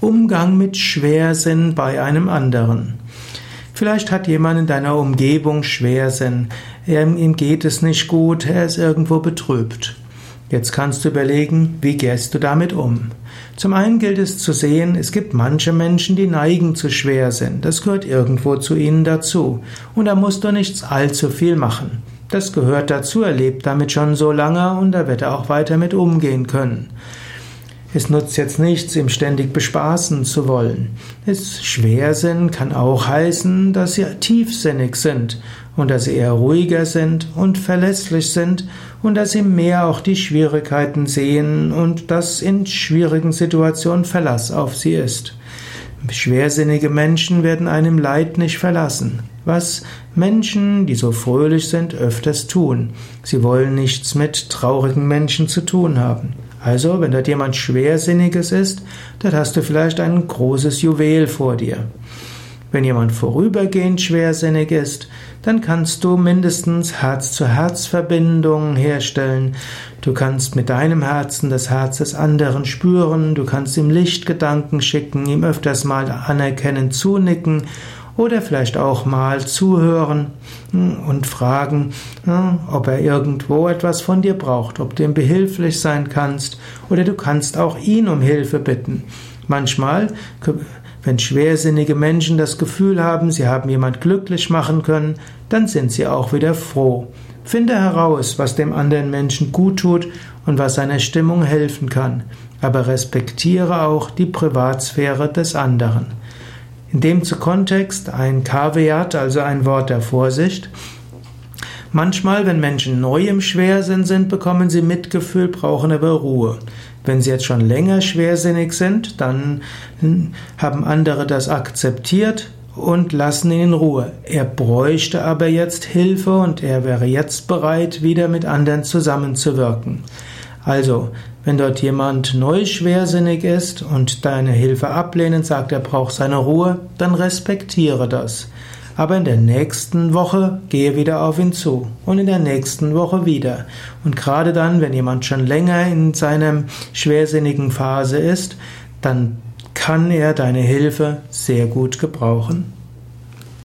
Umgang mit Schwersinn bei einem anderen. Vielleicht hat jemand in deiner Umgebung Schwersinn. ihm geht es nicht gut, er ist irgendwo betrübt. Jetzt kannst du überlegen, wie gehst du damit um? Zum einen gilt es zu sehen, es gibt manche Menschen, die neigen zu Schwersinn. Das gehört irgendwo zu ihnen dazu. Und da musst du nichts allzu viel machen. Das gehört dazu, er lebt damit schon so lange und da wird er auch weiter mit umgehen können. Es nutzt jetzt nichts, ihm ständig bespaßen zu wollen. Es Schwersinn kann auch heißen, dass sie tiefsinnig sind und dass sie eher ruhiger sind und verlässlich sind und dass sie mehr auch die Schwierigkeiten sehen und dass in schwierigen Situationen Verlass auf sie ist. Schwersinnige Menschen werden einem Leid nicht verlassen. Was Menschen, die so fröhlich sind, öfters tun. Sie wollen nichts mit traurigen Menschen zu tun haben. Also, wenn dort jemand Schwersinniges ist, dann hast du vielleicht ein großes Juwel vor dir. Wenn jemand vorübergehend schwersinnig ist, dann kannst du mindestens Herz-zu-Herz-Verbindungen herstellen. Du kannst mit deinem Herzen das Herz des anderen spüren, du kannst ihm Lichtgedanken schicken, ihm öfters mal anerkennend zunicken oder vielleicht auch mal zuhören hm, und fragen, hm, ob er irgendwo etwas von dir braucht, ob du ihm behilflich sein kannst oder du kannst auch ihn um Hilfe bitten. Manchmal wenn schwersinnige Menschen das Gefühl haben, sie haben jemand glücklich machen können, dann sind sie auch wieder froh. Finde heraus, was dem anderen Menschen gut tut und was seiner Stimmung helfen kann, aber respektiere auch die Privatsphäre des anderen. In dem Kontext ein Kaveat, also ein Wort der Vorsicht. Manchmal, wenn Menschen neu im Schwersinn sind, bekommen sie Mitgefühl, brauchen aber Ruhe. Wenn sie jetzt schon länger schwersinnig sind, dann haben andere das akzeptiert und lassen ihn in Ruhe. Er bräuchte aber jetzt Hilfe und er wäre jetzt bereit, wieder mit anderen zusammenzuwirken. Also, wenn dort jemand neu schwersinnig ist und deine Hilfe ablehnt, sagt, er braucht seine Ruhe, dann respektiere das. Aber in der nächsten Woche gehe wieder auf ihn zu und in der nächsten Woche wieder. Und gerade dann, wenn jemand schon länger in seiner schwersinnigen Phase ist, dann kann er deine Hilfe sehr gut gebrauchen.